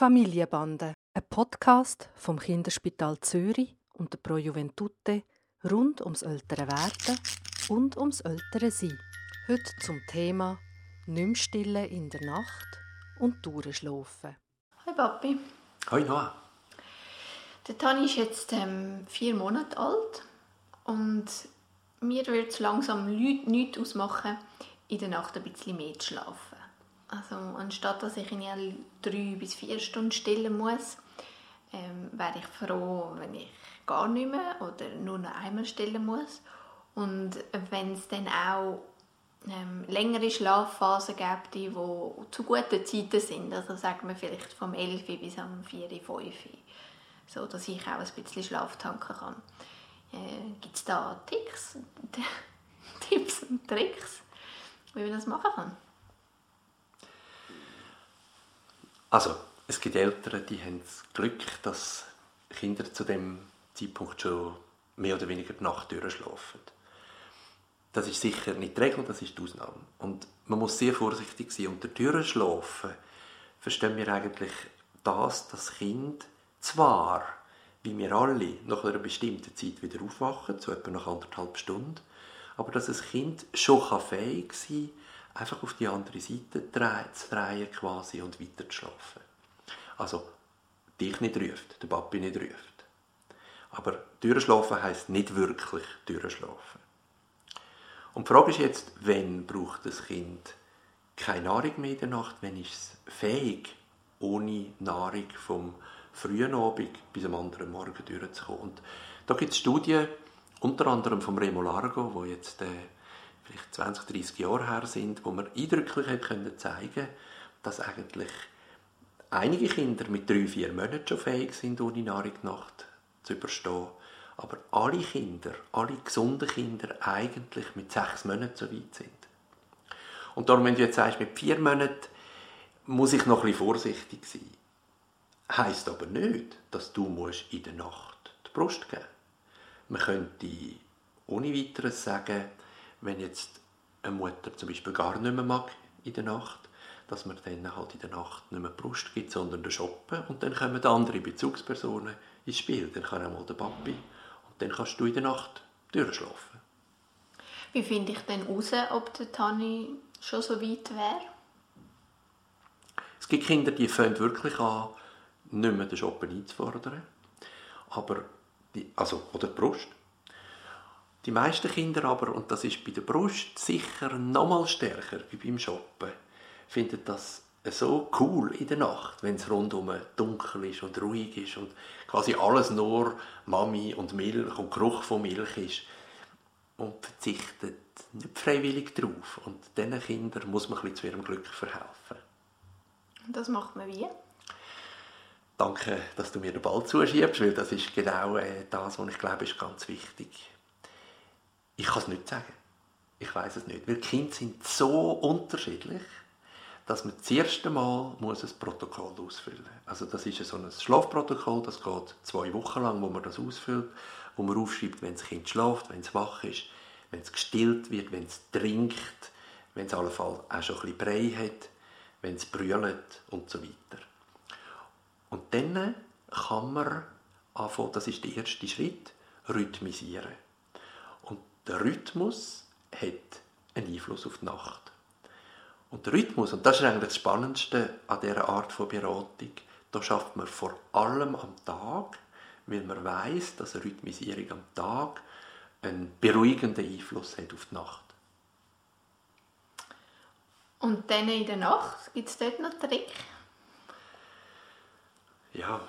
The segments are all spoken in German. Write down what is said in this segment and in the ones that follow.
Familienbande, ein Podcast vom Kinderspital Zürich und der Pro Juventute rund ums ältere Werden und ums ältere Sein. Heute zum Thema «Nimm stille in der Nacht und durchschlafen». Hi Papi. Hoi Noah. Der Tani ist jetzt ähm, vier Monate alt und mir wird es langsam nichts ausmachen, in der Nacht ein bisschen mehr zu schlafen. Also anstatt dass ich ihn drei bis vier Stunden stillen muss, ähm, wäre ich froh, wenn ich gar nicht mehr oder nur noch einmal stillen muss. Und wenn es dann auch ähm, längere Schlafphasen gibt, die zu guten Zeiten sind, also sagen wir vielleicht vom 11 bis am 4, 5, so dass ich auch ein bisschen Schlaf tanken kann. Äh, Gibt es da Tipps, Tipps und Tricks, wie man das machen kann? Also, es gibt Eltern, die haben das Glück, dass Kinder zu dem Zeitpunkt schon mehr oder weniger die Nacht durchschlafen. Das ist sicher nicht die Regel, das ist die Ausnahme. Und man muss sehr vorsichtig sein. Unter Durchschlafen verstehen wir eigentlich das, dass Kind zwar, wie wir alle, nach einer bestimmten Zeit wieder aufwachen, so etwa nach anderthalb Stunden, aber dass ein Kind schon fähig sein kann, einfach auf die andere Seite zu drehen quasi und weiter zu schlafen. Also, dich nicht ruft, der Papi nicht ruft. Aber durchschlafen heisst nicht wirklich durchschlafen. Und die Frage ist jetzt, wann braucht das Kind keine Nahrung mehr in der Nacht? Wann ist es fähig, ohne Nahrung vom frühen Abend bis am anderen Morgen durchzukommen? Und da gibt es Studien, unter anderem vom Remo Largo, wo jetzt äh, vielleicht 20, 30 Jahre her sind, wo man eindrücklich hat können zeigen dass eigentlich einige Kinder mit drei, vier Monaten schon fähig sind, ohne Nahrung die Nacht zu überstehen. Aber alle Kinder, alle gesunden Kinder eigentlich mit sechs Monaten so weit sind. Und darum, wenn du jetzt sagst, mit vier Monaten muss ich noch ein bisschen vorsichtig sein. Heißt aber nicht, dass du musst in der Nacht die Brust geben. Man könnte ohne weiteres sagen, wenn jetzt eine Mutter zum Beispiel gar nicht mehr mag in der Nacht, dass man dann halt in der Nacht nicht mehr die Brust gibt, sondern den Shoppen und dann kommen andere Bezugspersonen ins Spiel. Dann kann auch mal der Papi und dann kannst du in der Nacht durchschlafen. Wie finde ich denn heraus, ob der Tani schon so weit wäre? Es gibt Kinder, die fangen wirklich an, nicht mehr den Shoppen einzufordern. Aber die, also, oder die Brust. Die meisten Kinder aber, und das ist bei der Brust sicher noch mal stärker wie beim Shoppen, finden das so cool in der Nacht, wenn es rundum dunkel ist und ruhig ist und quasi alles nur Mami und Milch und Geruch von Milch ist und verzichtet nicht freiwillig drauf. Und diesen Kindern muss man ein bisschen zu ihrem Glück verhelfen. Und das macht man wie? Danke, dass du mir den Ball zuschiebst, weil das ist genau äh, das, was ich glaube, ist ganz wichtig. Ich kann es nicht sagen. Ich weiß es nicht, weil Kinder sind so unterschiedlich, dass man das erste Mal muss ein Protokoll ausfüllen muss. Also das ist so ein Schlafprotokoll, das geht zwei Wochen lang, wo man das ausfüllt, wo man aufschreibt, wenn das Kind schläft, wenn es wach ist, wenn es gestillt wird, wenn es trinkt, wenn es allenfalls auch schon ein bisschen Brei hat, wenn es brüllt und so weiter. Und dann kann man anfangen, das ist der erste Schritt, rhythmisieren. Der Rhythmus hat einen Einfluss auf die Nacht. Und der Rhythmus, und das ist eigentlich das Spannendste an dieser Art von Beratung, da schafft man vor allem am Tag, weil man weiß, dass eine Rhythmisierung am Tag einen beruhigenden Einfluss hat auf die Nacht. Und dann in der Nacht, gibt es dort noch Trick? Ja,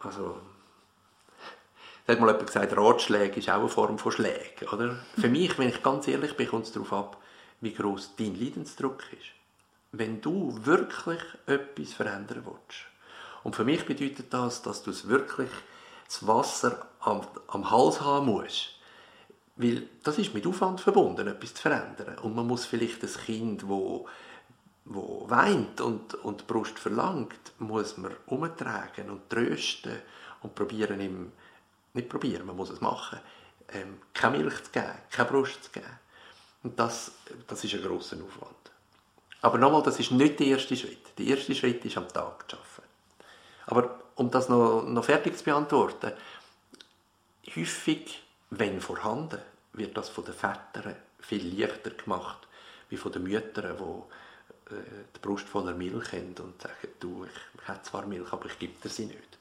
also da hat mal jemand gesagt, Ratschläge ist auch eine Form von Schlägen. Oder? Für mich, wenn ich ganz ehrlich bin, kommt es darauf ab, wie groß dein Leidensdruck ist. Wenn du wirklich etwas verändern willst, und für mich bedeutet das, dass du es wirklich das Wasser am, am Hals haben musst, weil das ist mit Aufwand verbunden, etwas zu verändern. Und man muss vielleicht das Kind, wo wo weint und, und die Brust verlangt, muss man umtragen und trösten und probieren ihm nicht probieren, man muss es machen, ähm, keine Milch zu geben, keine Brust zu geben. Und das, das ist ein grosser Aufwand. Aber nochmal, das ist nicht der erste Schritt. Der erste Schritt ist am Tag zu arbeiten. Aber um das noch, noch fertig zu beantworten, häufig, wenn vorhanden, wird das von den Vätern viel leichter gemacht, wie von den Müttern, die äh, die Brust voller Milch haben und sagen, du, ich, ich habe zwar Milch, aber ich gebe dir sie nicht.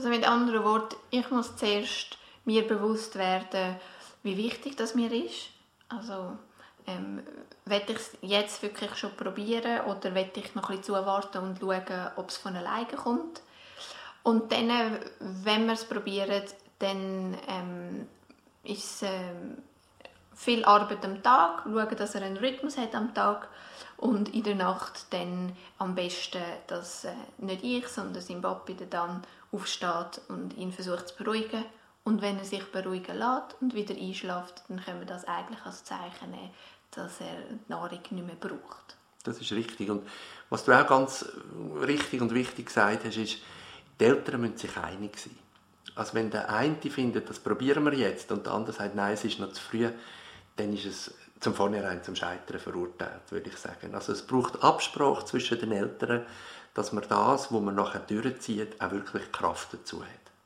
Also mit anderen Worten, ich muss zuerst mir bewusst werden, wie wichtig das mir ist. Also ähm, werde ich es jetzt wirklich schon probieren oder werde ich noch bisschen zuwarten und schauen, ob es von alleine kommt. Und dann, wenn wir es probieren, dann ähm, ist es ähm, viel Arbeit am Tag, schauen, dass er einen Rhythmus hat am Tag und in der Nacht dann am besten, dass äh, nicht ich, sondern sein Papi dann aufsteht und ihn versucht zu beruhigen. Und wenn er sich beruhigen lässt und wieder einschläft, dann können wir das eigentlich als Zeichen nehmen, dass er die Nahrung nicht mehr braucht. Das ist richtig. Und was du auch ganz richtig und wichtig gesagt hast, ist, die Eltern müssen sich einig sein. Also wenn der eine findet, das probieren wir jetzt, und der andere sagt, nein, es ist noch zu früh, dann ist es zum Vornherein zum Scheitern verurteilt, würde ich sagen. Also es braucht Absprache zwischen den Eltern, dass man das, wo man nachher durchzieht, auch wirklich Kraft dazu hat.